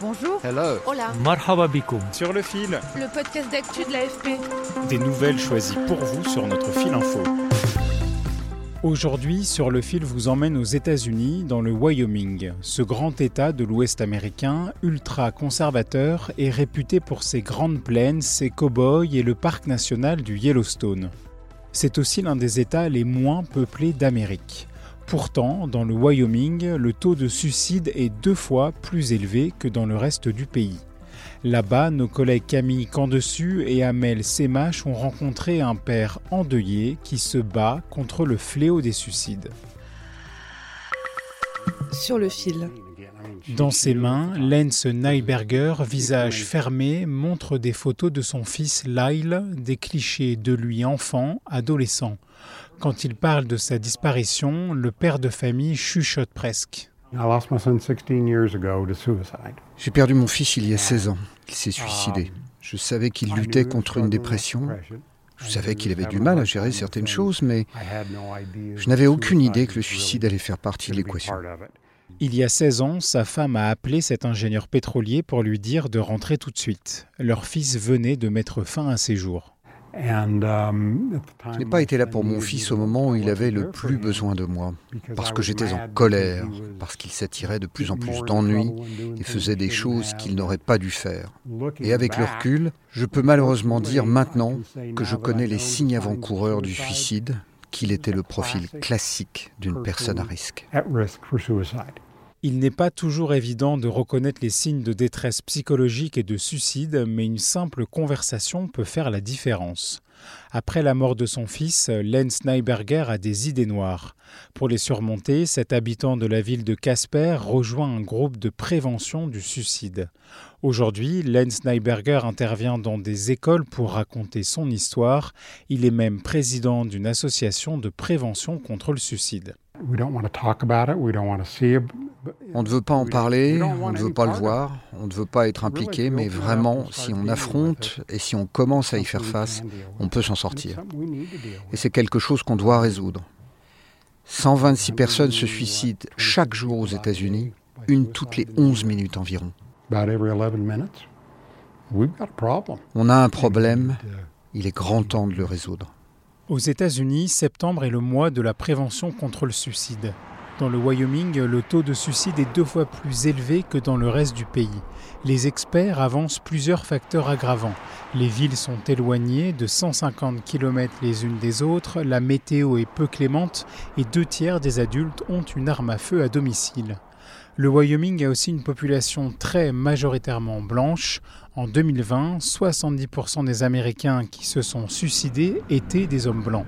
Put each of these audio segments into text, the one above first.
Bonjour. Hello. Hola. Marhaba bikoum. Sur le fil, Le podcast d'actu de l'AFP. des nouvelles choisies pour vous sur notre fil info. Aujourd'hui, sur le fil vous emmène aux États-Unis, dans le Wyoming. Ce grand État de l'Ouest américain, ultra conservateur, est réputé pour ses grandes plaines, ses cow-boys et le parc national du Yellowstone. C'est aussi l'un des États les moins peuplés d'Amérique. Pourtant, dans le Wyoming, le taux de suicide est deux fois plus élevé que dans le reste du pays. Là-bas, nos collègues Camille Candessus et Amel Semache ont rencontré un père endeuillé qui se bat contre le fléau des suicides. Sur le fil. Dans ses mains, Lance Nyberger, visage fermé, montre des photos de son fils Lyle, des clichés de lui enfant, adolescent. Quand il parle de sa disparition, le père de famille chuchote presque. I lost my son 16 years ago to suicide. J'ai perdu mon fils il y a 16 ans. Il s'est suicidé. Je savais qu'il luttait contre une dépression. Je savais qu'il avait du mal à gérer certaines choses, mais je n'avais aucune idée que le suicide allait faire partie de l'équation. Il y a 16 ans, sa femme a appelé cet ingénieur pétrolier pour lui dire de rentrer tout de suite. Leur fils venait de mettre fin à ses jours. Je n'ai pas été là pour mon fils au moment où il avait le plus besoin de moi, parce que j'étais en colère, parce qu'il s'attirait de plus en plus d'ennuis et faisait des choses qu'il n'aurait pas dû faire. Et avec le recul, je peux malheureusement dire maintenant que je connais les signes avant-coureurs du suicide, qu'il était le profil classique d'une personne à risque. Il n'est pas toujours évident de reconnaître les signes de détresse psychologique et de suicide, mais une simple conversation peut faire la différence. Après la mort de son fils, Lance Nyberger a des idées noires. Pour les surmonter, cet habitant de la ville de Casper rejoint un groupe de prévention du suicide. Aujourd'hui, Lance Nyberger intervient dans des écoles pour raconter son histoire. Il est même président d'une association de prévention contre le suicide. We don't want to talk about it. We don't want to see. On ne veut pas en parler, on ne veut pas le voir, on ne veut pas être impliqué, mais vraiment, si on affronte et si on commence à y faire face, on peut s'en sortir. Et c'est quelque chose qu'on doit résoudre. 126 personnes se suicident chaque jour aux États-Unis, une toutes les 11 minutes environ. About every 11 minutes. We've got a problem. On a un problème, il est grand temps de le résoudre. Aux États-Unis, septembre est le mois de la prévention contre le suicide. Dans le Wyoming, le taux de suicide est deux fois plus élevé que dans le reste du pays. Les experts avancent plusieurs facteurs aggravants. Les villes sont éloignées de 150 km les unes des autres, la météo est peu clémente et deux tiers des adultes ont une arme à feu à domicile. Le Wyoming a aussi une population très majoritairement blanche. En 2020, 70% des Américains qui se sont suicidés étaient des hommes blancs.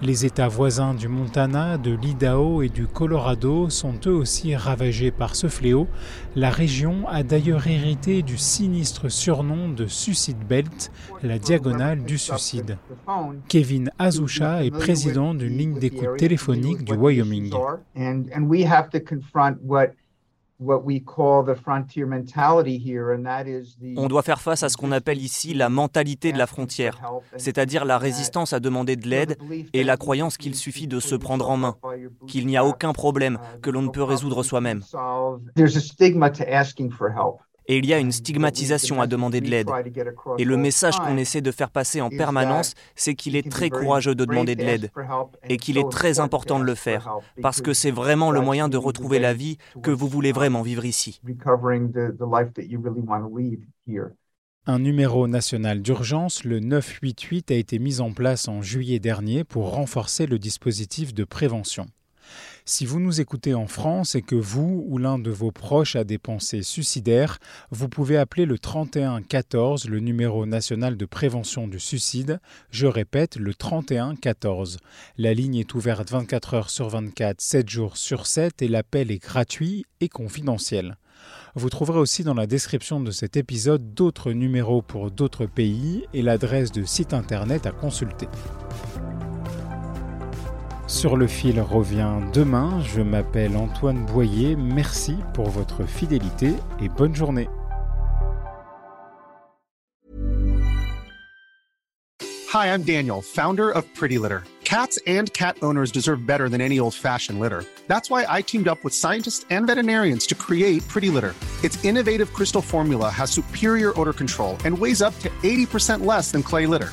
Les États voisins du Montana, de l'Idaho et du Colorado sont eux aussi ravagés par ce fléau. La région a d'ailleurs hérité du sinistre surnom de Suicide Belt, la diagonale du suicide. Kevin Azucha est président d'une ligne d'écoute téléphonique du Wyoming. On doit faire face à ce qu'on appelle ici la mentalité de la frontière, c'est-à-dire la résistance à demander de l'aide et la croyance qu'il suffit de se prendre en main, qu'il n'y a aucun problème que l'on ne peut résoudre soi-même. Et il y a une stigmatisation à demander de l'aide. Et le message qu'on essaie de faire passer en permanence, c'est qu'il est très courageux de demander de l'aide et qu'il est très important de le faire, parce que c'est vraiment le moyen de retrouver la vie que vous voulez vraiment vivre ici. Un numéro national d'urgence, le 988, a été mis en place en juillet dernier pour renforcer le dispositif de prévention. Si vous nous écoutez en France et que vous ou l'un de vos proches a des pensées suicidaires, vous pouvez appeler le 31 14, le numéro national de prévention du suicide. Je répète, le 31 14. La ligne est ouverte 24 heures sur 24, 7 jours sur 7 et l'appel est gratuit et confidentiel. Vous trouverez aussi dans la description de cet épisode d'autres numéros pour d'autres pays et l'adresse de site internet à consulter. Sur le fil revient demain. Je m'appelle Antoine Boyer. Merci pour votre fidélité et bonne journée. Hi, I'm Daniel, founder of Pretty Litter. Cats and cat owners deserve better than any old-fashioned litter. That's why I teamed up with scientists and veterinarians to create Pretty Litter. Its innovative crystal formula has superior odor control and weighs up to 80% less than clay litter.